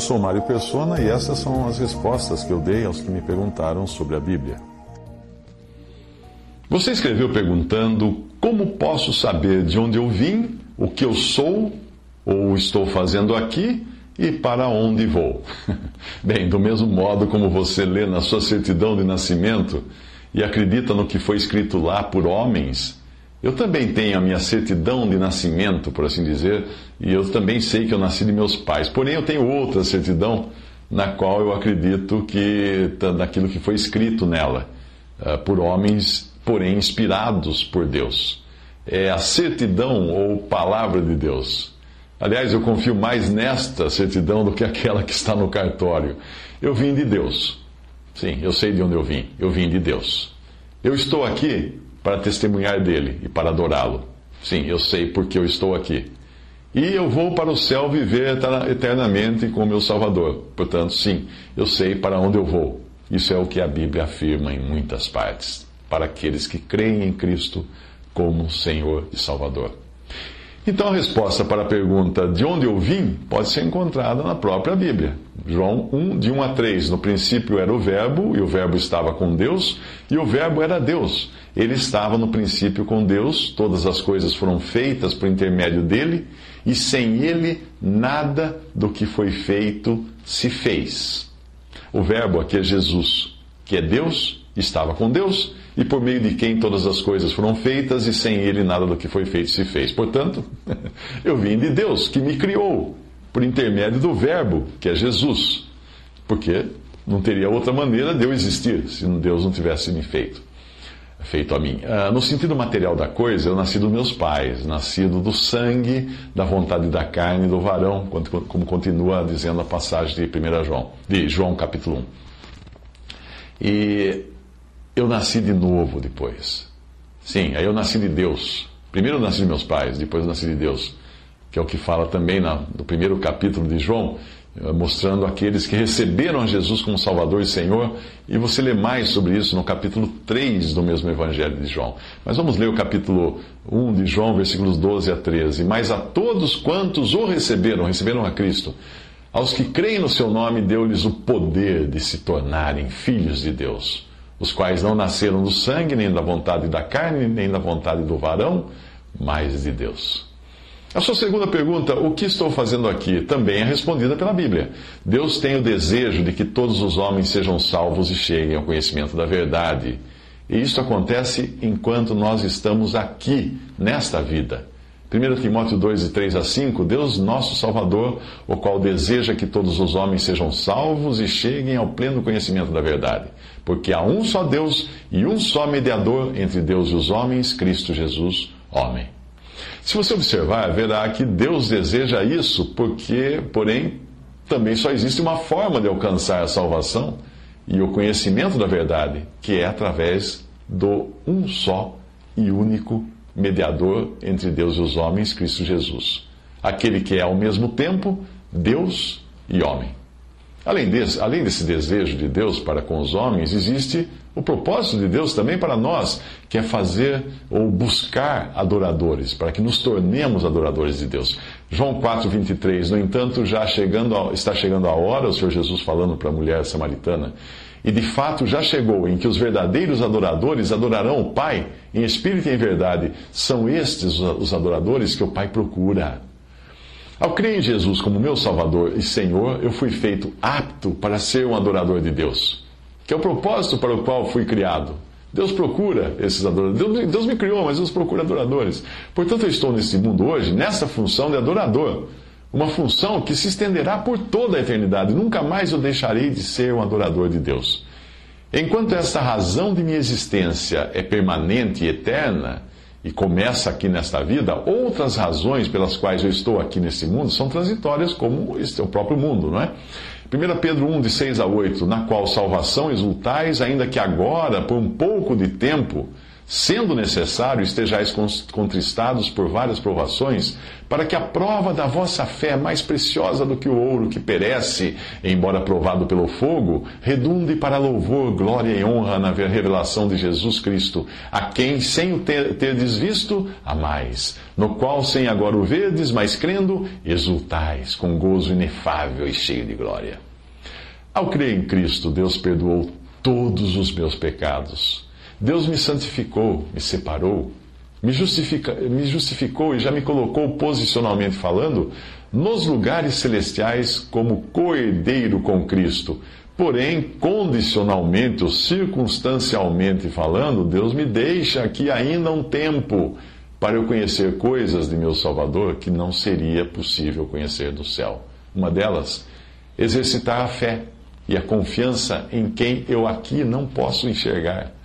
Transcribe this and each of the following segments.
Eu sou Mário Persona e essas são as respostas que eu dei aos que me perguntaram sobre a Bíblia. Você escreveu perguntando como posso saber de onde eu vim, o que eu sou ou estou fazendo aqui e para onde vou. Bem, do mesmo modo como você lê na sua certidão de nascimento e acredita no que foi escrito lá por homens, eu também tenho a minha certidão de nascimento, por assim dizer, e eu também sei que eu nasci de meus pais. Porém, eu tenho outra certidão na qual eu acredito que daquilo que foi escrito nela eh, por homens, porém inspirados por Deus. É a certidão ou palavra de Deus. Aliás, eu confio mais nesta certidão do que aquela que está no cartório. Eu vim de Deus. Sim, eu sei de onde eu vim. Eu vim de Deus. Eu estou aqui para testemunhar dele e para adorá-lo. Sim, eu sei porque eu estou aqui. E eu vou para o céu viver eternamente com o meu Salvador. Portanto, sim, eu sei para onde eu vou. Isso é o que a Bíblia afirma em muitas partes, para aqueles que creem em Cristo como Senhor e Salvador. Então a resposta para a pergunta de onde eu vim pode ser encontrada na própria Bíblia. João 1, de 1 a 3. No princípio era o Verbo, e o Verbo estava com Deus, e o Verbo era Deus. Ele estava no princípio com Deus, todas as coisas foram feitas por intermédio dele, e sem ele nada do que foi feito se fez. O Verbo aqui é Jesus, que é Deus, estava com Deus e por meio de quem todas as coisas foram feitas, e sem ele nada do que foi feito se fez. Portanto, eu vim de Deus, que me criou, por intermédio do Verbo, que é Jesus. Porque não teria outra maneira de eu existir se Deus não tivesse me feito. Feito a mim. Ah, no sentido material da coisa, eu nasci dos meus pais, nascido do sangue, da vontade da carne do varão, como continua dizendo a passagem de 1 João, de João capítulo 1. E eu nasci de novo depois. Sim, aí eu nasci de Deus. Primeiro eu nasci de meus pais, depois eu nasci de Deus. Que é o que fala também no primeiro capítulo de João, eh, mostrando aqueles que receberam Jesus como Salvador e Senhor. E você lê mais sobre isso no capítulo 3 do mesmo Evangelho de João. Mas vamos ler o capítulo 1 de João, versículos 12 a 13. Mas a todos quantos o receberam, receberam a Cristo, aos que creem no seu nome, deu-lhes o poder de se tornarem filhos de Deus os quais não nasceram do sangue, nem da vontade da carne, nem da vontade do varão, mas de Deus. A sua segunda pergunta, o que estou fazendo aqui, também é respondida pela Bíblia. Deus tem o desejo de que todos os homens sejam salvos e cheguem ao conhecimento da verdade. E isso acontece enquanto nós estamos aqui, nesta vida. 1 Timóteo 2, de 3 a 5, Deus nosso Salvador, o qual deseja que todos os homens sejam salvos e cheguem ao pleno conhecimento da verdade. Porque há um só Deus e um só mediador entre Deus e os homens, Cristo Jesus, homem. Se você observar, verá que Deus deseja isso, porque, porém, também só existe uma forma de alcançar a salvação e o conhecimento da verdade, que é através do um só e único mediador entre Deus e os homens, Cristo Jesus. Aquele que é ao mesmo tempo Deus e homem. Além desse, além desse desejo de Deus para com os homens, existe o propósito de Deus também para nós, que é fazer ou buscar adoradores, para que nos tornemos adoradores de Deus. João 4, 23, no entanto, já chegando está chegando a hora, o Senhor Jesus falando para a mulher samaritana, e de fato já chegou em que os verdadeiros adoradores adorarão o Pai em espírito e em verdade. São estes os adoradores que o Pai procura. Ao crer em Jesus como meu Salvador e Senhor, eu fui feito apto para ser um adorador de Deus, que é o propósito para o qual fui criado. Deus procura esses adoradores. Deus, me criou, mas Deus procura adoradores. Portanto, eu estou nesse mundo hoje, nessa função de adorador. Uma função que se estenderá por toda a eternidade. Nunca mais eu deixarei de ser um adorador de Deus. Enquanto esta razão de minha existência é permanente e eterna, e começa aqui nesta vida, outras razões pelas quais eu estou aqui nesse mundo são transitórias, como este é o próprio mundo, não é? 1 Pedro 1, de 6 a 8, na qual salvação exultais, ainda que agora, por um pouco de tempo, sendo necessário, estejais contristados por várias provações, para que a prova da vossa fé, mais preciosa do que o ouro que perece, embora provado pelo fogo, redunde para louvor, glória e honra na revelação de Jesus Cristo, a quem, sem o ter, terdes visto, amais, no qual, sem agora o verdes, mas crendo, exultais, com gozo inefável e cheio de glória. Ao crer em Cristo, Deus perdoou todos os meus pecados Deus me santificou, me separou, me, justifica, me justificou e já me colocou posicionalmente falando nos lugares celestiais como coerdeiro com Cristo. Porém, condicionalmente ou circunstancialmente falando, Deus me deixa aqui ainda um tempo para eu conhecer coisas de meu Salvador que não seria possível conhecer do céu. Uma delas, exercitar a fé e a confiança em quem eu aqui não posso enxergar.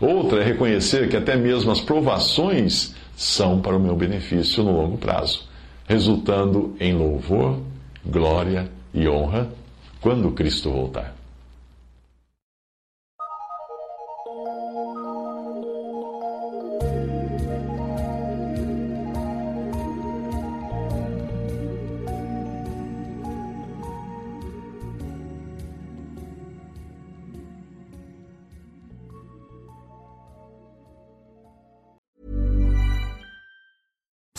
Outra é reconhecer que até mesmo as provações são para o meu benefício no longo prazo, resultando em louvor, glória e honra quando Cristo voltar.